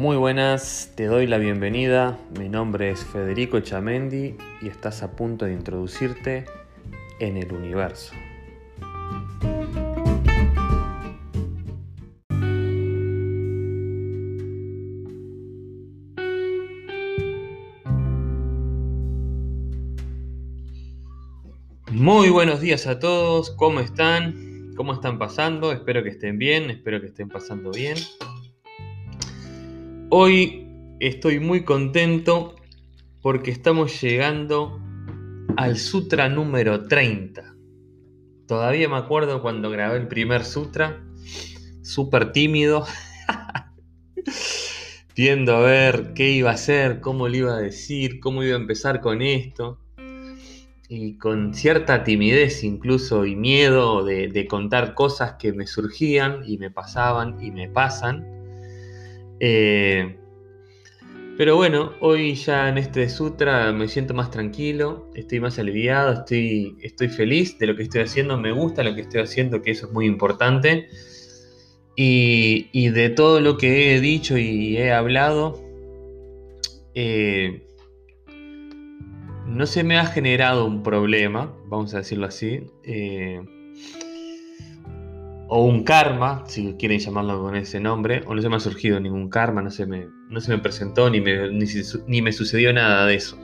Muy buenas, te doy la bienvenida. Mi nombre es Federico Chamendi y estás a punto de introducirte en el universo. Muy buenos días a todos, ¿cómo están? ¿Cómo están pasando? Espero que estén bien, espero que estén pasando bien. Hoy estoy muy contento porque estamos llegando al sutra número 30. Todavía me acuerdo cuando grabé el primer sutra, súper tímido, viendo a ver qué iba a hacer, cómo le iba a decir, cómo iba a empezar con esto. Y con cierta timidez incluso y miedo de, contar cosas que me surgían y me pasaban y me pasan. Eh, pero bueno, hoy ya en este sutra me siento más tranquilo, estoy más aliviado, estoy, estoy feliz de lo que estoy haciendo, me gusta lo que estoy haciendo, que eso es muy importante. Y, de todo lo que he dicho y he hablado, eh, no se me ha generado un problema, vamos a decirlo así. Eh, o un karma, si quieren llamarlo con ese nombre, o no se me ha surgido ningún karma, no se me, no se me presentó ni me, ni, me sucedió nada de eso.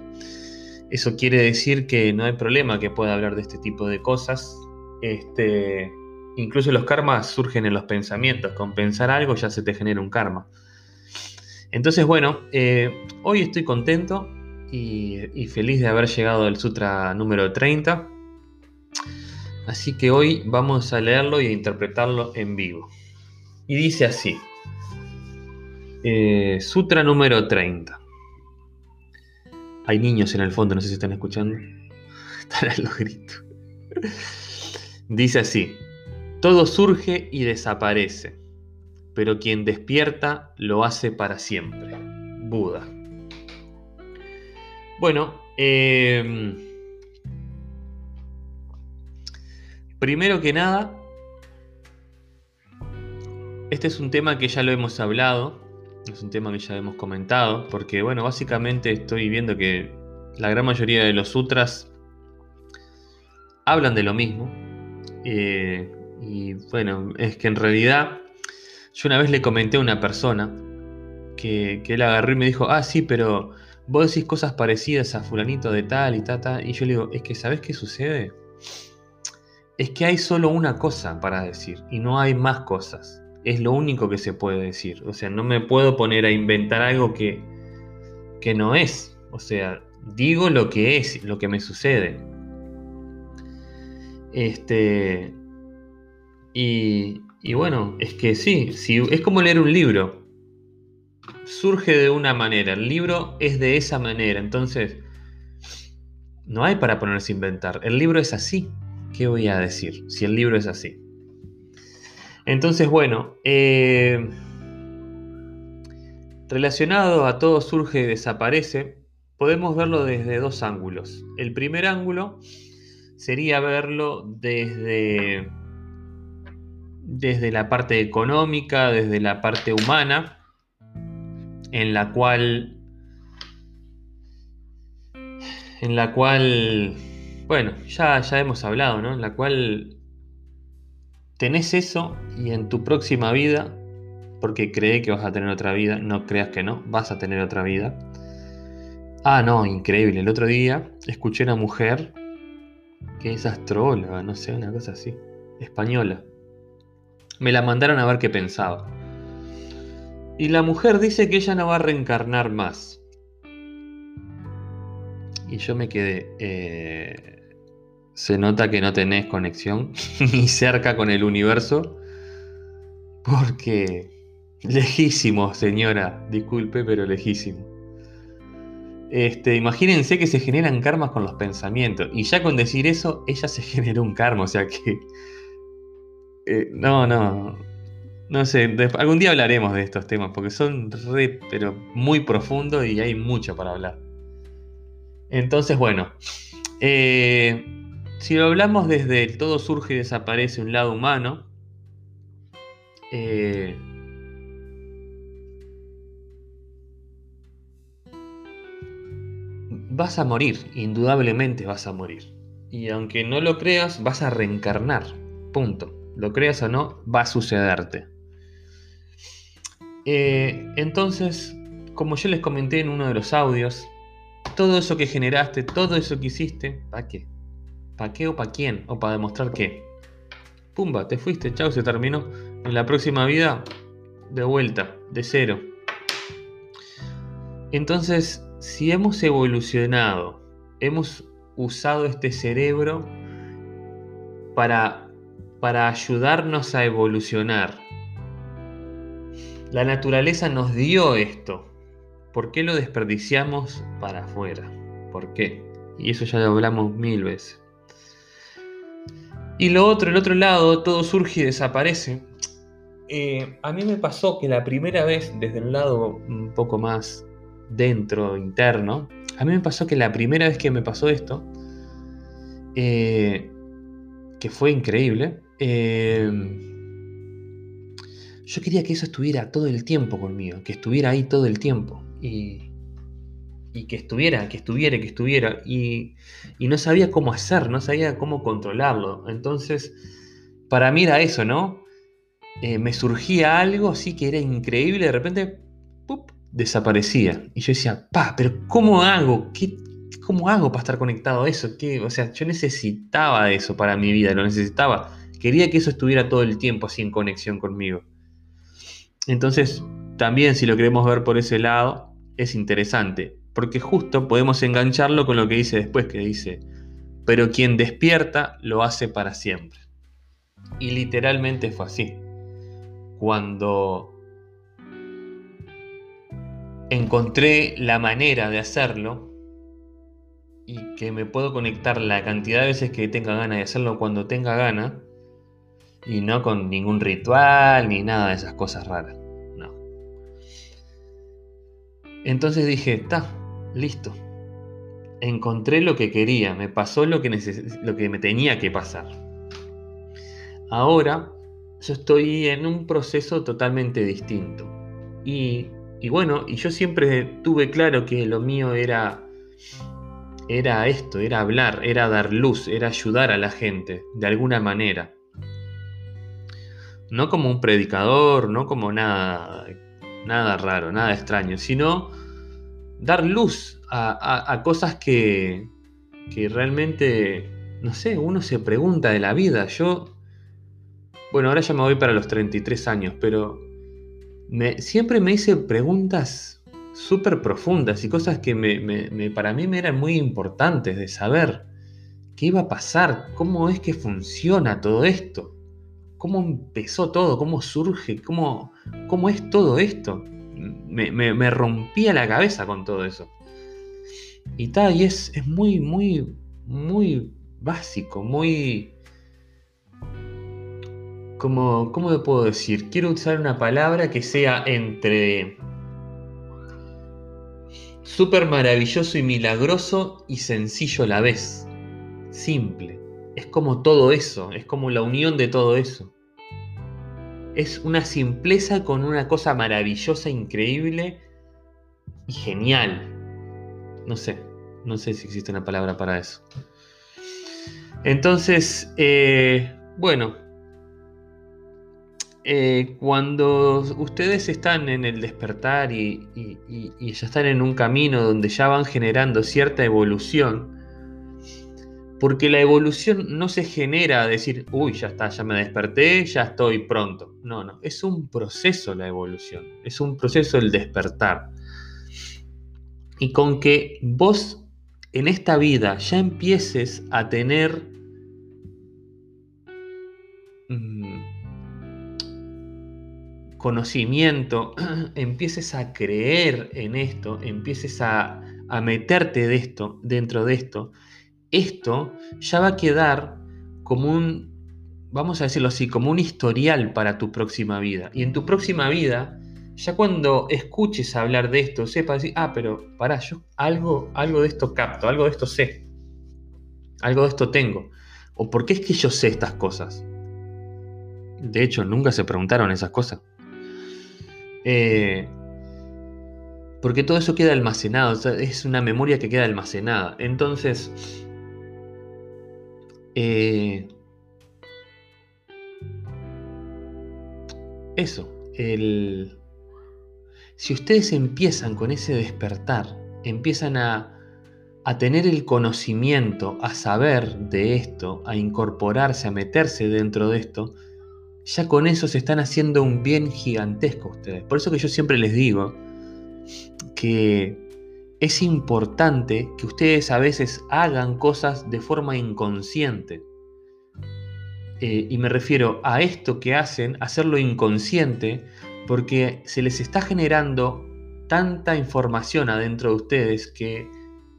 Eso quiere decir que no hay problema que pueda hablar de este tipo de cosas. Este, incluso los karmas surgen en los pensamientos. Con pensar algo ya se te genera un karma. Entonces, bueno, eh, hoy estoy contento y, y feliz de haber llegado al sutra número 30. Así que hoy vamos a leerlo y a interpretarlo en vivo. Y dice así. Eh, sutra número 30. Hay niños en el fondo, no sé si están escuchando. Estarán los gritos. Dice así. Todo surge y desaparece, pero quien despierta lo hace para siempre. Buda. Bueno, eh, Primero que nada, este es un tema que ya lo hemos hablado, es un tema que ya hemos comentado, porque bueno, básicamente estoy viendo que la gran mayoría de los sutras hablan de lo mismo. Eh, y bueno, es que en realidad yo una vez le comenté a una persona que, que él agarró y me dijo, ah, sí, pero vos decís cosas parecidas a fulanito de tal y tata. Y yo le digo, es que ¿sabes qué sucede? Es que hay solo una cosa para decir y no hay más cosas. Es lo único que se puede decir. O sea, no me puedo poner a inventar algo que, que no es. O sea, digo lo que es, lo que me sucede. Este. Y, y bueno, es que sí, sí, es como leer un libro. Surge de una manera, el libro es de esa manera, entonces no hay para ponerse a inventar. El libro es así. ¿Qué voy a decir si el libro es así? Entonces, bueno, eh, relacionado a todo surge y desaparece, podemos verlo desde dos ángulos. El primer ángulo sería verlo desde, desde la parte económica, desde la parte humana, en la cual, en la cual bueno, ya, ya hemos hablado, ¿no? En la cual tenés eso y en tu próxima vida, porque cree que vas a tener otra vida, no creas que no, vas a tener otra vida. Ah, no, increíble. El otro día escuché una mujer que es astróloga, no sé, una cosa así, española. Me la mandaron a ver qué pensaba. Y la mujer dice que ella no va a reencarnar más. Y yo me quedé. Eh, se nota que no tenés conexión ni cerca con el universo. Porque lejísimo, señora, disculpe, pero lejísimo. Este, imagínense que se generan karmas con los pensamientos. Y ya con decir eso, ella se generó un karma. O sea que. Eh, no, no. No sé, algún día hablaremos de estos temas porque son re, pero muy profundos y hay mucho para hablar. Entonces, bueno. Eh, si lo hablamos desde el todo surge y desaparece un lado humano, eh, vas a morir, indudablemente vas a morir. Y aunque no lo creas, vas a reencarnar. Punto. Lo creas o no, va a sucederte. Eh, entonces, como yo les comenté en uno de los audios, todo eso que generaste, todo eso que hiciste, ¿para qué? ¿Para qué o para quién? ¿O para demostrar qué? Pumba, te fuiste, chao, se terminó. En la próxima vida, de vuelta, de cero. Entonces, si hemos evolucionado, hemos usado este cerebro para, para ayudarnos a evolucionar, la naturaleza nos dio esto. ¿Por qué lo desperdiciamos para afuera? ¿Por qué? Y eso ya lo hablamos mil veces. Y lo otro, el otro lado, todo surge y desaparece. Eh, a mí me pasó que la primera vez, desde el lado un poco más dentro, interno, a mí me pasó que la primera vez que me pasó esto, eh, que fue increíble, eh, yo quería que eso estuviera todo el tiempo conmigo, que estuviera ahí todo el tiempo. Y, y que estuviera, que estuviera, que estuviera. Y, y, no sabía cómo hacer, no sabía cómo controlarlo. Entonces, para mí era eso, ¿no? Eh, me surgía algo así que era increíble, de repente, desaparecía. Y yo decía, pa, pero ¿cómo hago? ¿Qué, ¿Cómo hago para estar conectado a eso? ¿Qué? O sea, yo necesitaba eso para mi vida, lo necesitaba. Quería que eso estuviera todo el tiempo así en conexión conmigo. Entonces, también si lo queremos ver por ese lado, es interesante, porque justo podemos engancharlo con lo que dice después, que dice, pero quien despierta lo hace para siempre. Y literalmente fue así. Cuando encontré la manera de hacerlo y que me puedo conectar la cantidad de veces que tenga ganas de hacerlo cuando tenga ganas, y no con ningún ritual ni nada de esas cosas raras. No. Entonces dije, está, listo. Encontré lo que quería, me pasó lo que, lo que me tenía que pasar. Ahora yo estoy en un proceso totalmente distinto. Y, y bueno, y yo siempre tuve claro que lo mío era era esto, era hablar, era dar luz, era ayudar a la gente de alguna manera no como un predicador, no como nada, nada raro, nada extraño, sino dar luz a, cosas que, que realmente, no sé, uno se pregunta de la vida. Yo, bueno, ahora ya me voy para los 33 años, pero me, siempre me hice preguntas súper profundas y cosas que me, para mí me eran muy importantes de saber qué iba a pasar, cómo es que funciona todo esto cómo empezó todo, cómo surge, cómo, cómo es todo esto. Me, rompía la cabeza con todo eso. Y tal, y es, es muy, muy, muy básico, muy... Como, ¿Cómo le puedo decir? Quiero usar una palabra que sea entre súper maravilloso y milagroso y sencillo a la vez. Simple. Es como todo eso, es como la unión de todo eso es una simpleza con una cosa maravillosa, increíble y genial. No sé, no sé si existe una palabra para eso. Entonces, eh, bueno, eh, cuando ustedes están en el despertar y, y, ya están en un camino donde ya van generando cierta evolución, porque la evolución no se genera decir, uy, ya está, ya me desperté, ya estoy pronto. No, no, es un proceso la evolución, es un proceso el despertar. Y con que vos en esta vida ya empieces a tener mm, conocimiento, empieces a creer en esto, empieces a, a meterte de esto, dentro de esto, esto ya va a quedar como un, vamos a decirlo así, como un historial para tu próxima vida. Y en tu próxima vida, ya cuando escuches hablar de esto, sepas decir, ah, pero pará, yo algo, algo de esto capto, algo de esto sé, algo de esto tengo. ¿O por qué es que yo sé estas cosas? De hecho, nunca se preguntaron esas cosas. Eh, Porque todo eso queda almacenado, es una memoria que queda almacenada. Entonces, eh, eso, el, si ustedes empiezan con ese despertar, empiezan a, a tener el conocimiento, a saber de esto, a incorporarse, a meterse dentro de esto, ya con eso se están haciendo un bien gigantesco ustedes. Por eso que yo siempre les digo que es importante que ustedes a veces hagan cosas de forma inconsciente. Eh, y me refiero a esto que hacen, hacerlo inconsciente, porque se les está generando tanta información adentro de ustedes que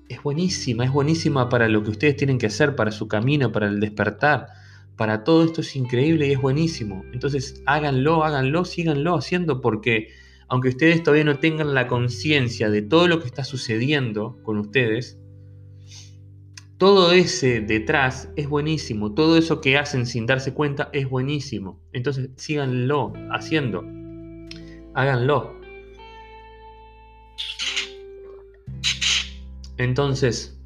es buenísima, es buenísima para lo que ustedes tienen que hacer, para su camino, para el despertar. Para todo esto es increíble y es buenísimo. Entonces háganlo, háganlo, síganlo haciendo porque aunque ustedes todavía no tengan la conciencia de todo lo que está sucediendo con ustedes, todo ese detrás es buenísimo, todo eso que hacen sin darse cuenta es buenísimo. Entonces síganlo haciendo, háganlo. Entonces,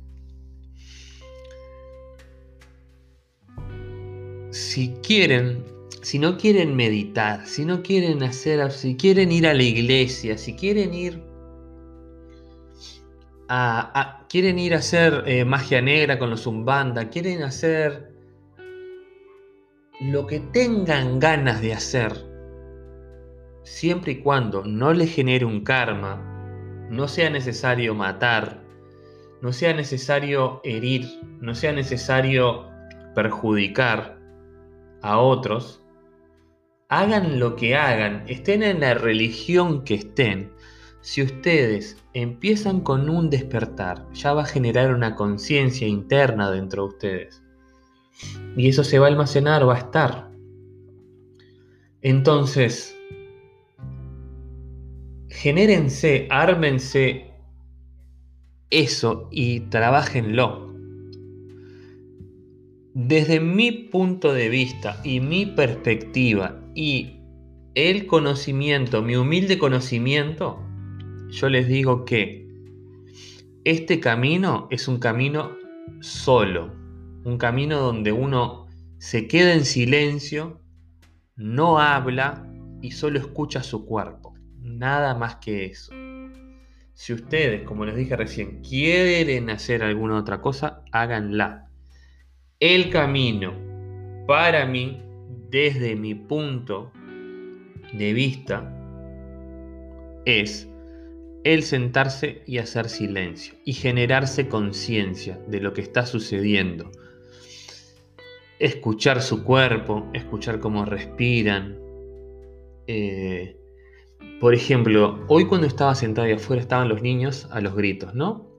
si quieren si no quieren meditar, si no quieren hacer, si quieren ir a la iglesia, si quieren ir a, quieren ir a hacer eh, magia negra con los Umbanda, quieren hacer lo que tengan ganas de hacer, siempre y cuando no les genere un karma, no sea necesario matar, no sea necesario herir, no sea necesario perjudicar a otros, hagan lo que hagan, estén en la religión que estén, si ustedes empiezan con un despertar, ya va a generar una conciencia interna dentro de ustedes. Y eso se va a almacenar, va a estar. Entonces, genérense, ármense eso y trabajenlo. Desde mi punto de vista y mi perspectiva y el conocimiento, mi humilde conocimiento, yo les digo que este camino es un camino solo, un camino donde uno se queda en silencio, no habla y solo escucha su cuerpo, nada más que eso. Si ustedes, como les dije recién, quieren hacer alguna otra cosa, háganla. El camino para mí desde mi punto de vista, es el sentarse y hacer silencio y generarse conciencia de lo que está sucediendo. Escuchar su cuerpo, escuchar cómo respiran. Eh, por ejemplo, hoy cuando estaba sentado ahí afuera estaban los niños a los gritos, ¿no?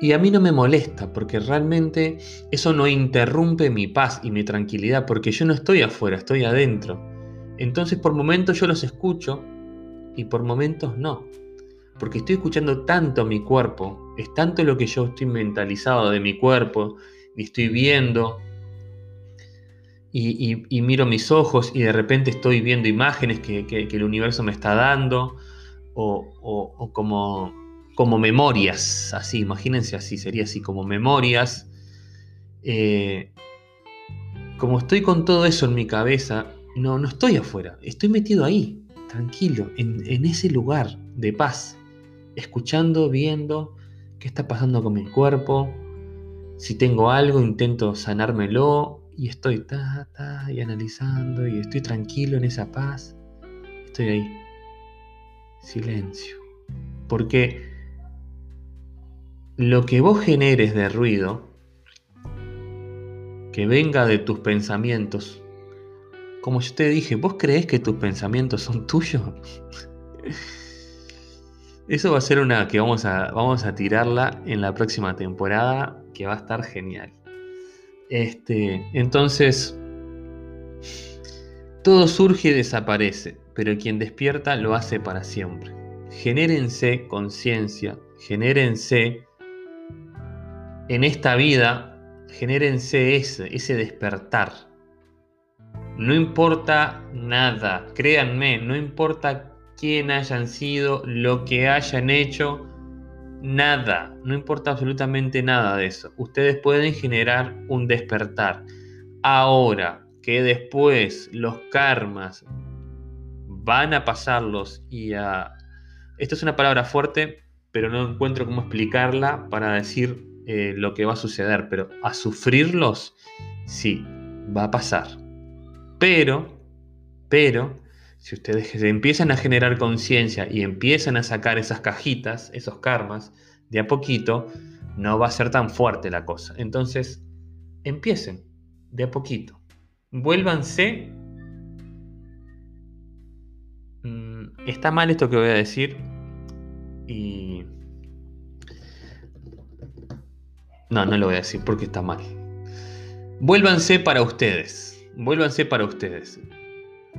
Y a mí no me molesta porque realmente eso no interrumpe mi paz y mi tranquilidad porque yo no estoy afuera, estoy adentro. Entonces por momentos yo los escucho y por momentos no. Porque estoy escuchando tanto mi cuerpo, es tanto lo que yo estoy mentalizado de mi cuerpo y estoy viendo y, miro mis ojos y de repente estoy viendo imágenes que, el universo me está dando o como como memorias, así, imagínense así, sería así, como memorias. Eh, como estoy con todo eso en mi cabeza, no, no estoy afuera, estoy metido ahí, tranquilo, en, en ese lugar de paz, escuchando, viendo qué está pasando con mi cuerpo, si tengo algo, intento sanármelo y estoy ta, ta, y analizando y estoy tranquilo en esa paz. Estoy ahí. Silencio. Porque lo que vos generes de ruido, que venga de tus pensamientos, como yo te dije, ¿vos crees que tus pensamientos son tuyos? Eso va a ser una que vamos a, vamos a tirarla en la próxima temporada, que va a estar genial. Este, entonces, todo surge y desaparece, pero quien despierta lo hace para siempre. Genérense conciencia, genérense en esta vida, genérense ese, ese despertar. No importa nada, créanme, no importa quién hayan sido, lo que hayan hecho, nada, no importa absolutamente nada de eso. Ustedes pueden generar un despertar. Ahora que después los karmas van a pasarlos y a... Esto es una palabra fuerte, pero no encuentro cómo explicarla para decir eh, lo que va a suceder, pero a sufrirlos, sí, va a pasar. Pero, pero, si ustedes empiezan a generar conciencia y empiezan a sacar esas cajitas, esos karmas, de a poquito, no va a ser tan fuerte la cosa. Entonces, empiecen de a poquito. Vuélvanse. Mm, está mal esto que voy a decir. Y... No, no lo voy a decir porque está mal. Vuélvanse para ustedes. Vuélvanse para ustedes.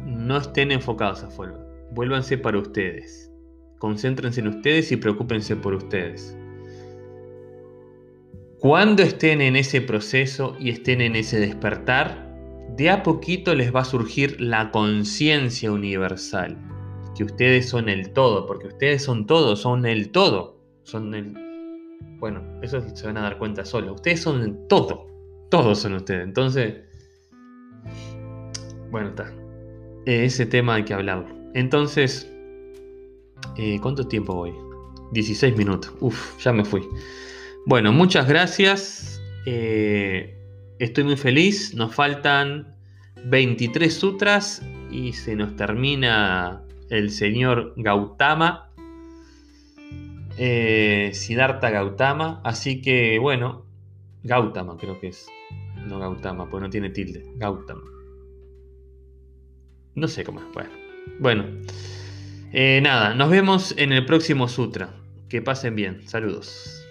No estén enfocados afuera. Vuélvanse para ustedes. Concéntrense en ustedes y preocúpense por ustedes. Cuando estén en ese proceso y estén en ese despertar, de a poquito les va a surgir la conciencia universal, que ustedes son el todo, porque ustedes son todo, son el todo, son el... Bueno, eso se van a dar cuenta solo, ustedes son todo, todos son ustedes, entonces... Bueno, está. Ese tema hay que hablarlo. Entonces, eh, ¿cuánto tiempo voy? 16 minutos. Uf, ya me fui. Bueno, muchas gracias. Eh, estoy muy feliz. Nos faltan 23 sutras y se nos termina el señor Gautama. Eh, Siddhartha Gautama. Así que bueno, Gautama creo que es. No Gautama, pues no tiene tilde. Gautama. No sé cómo es. Bueno, bueno. Eh, nada, nos vemos en el próximo sutra. Que pasen bien. Saludos.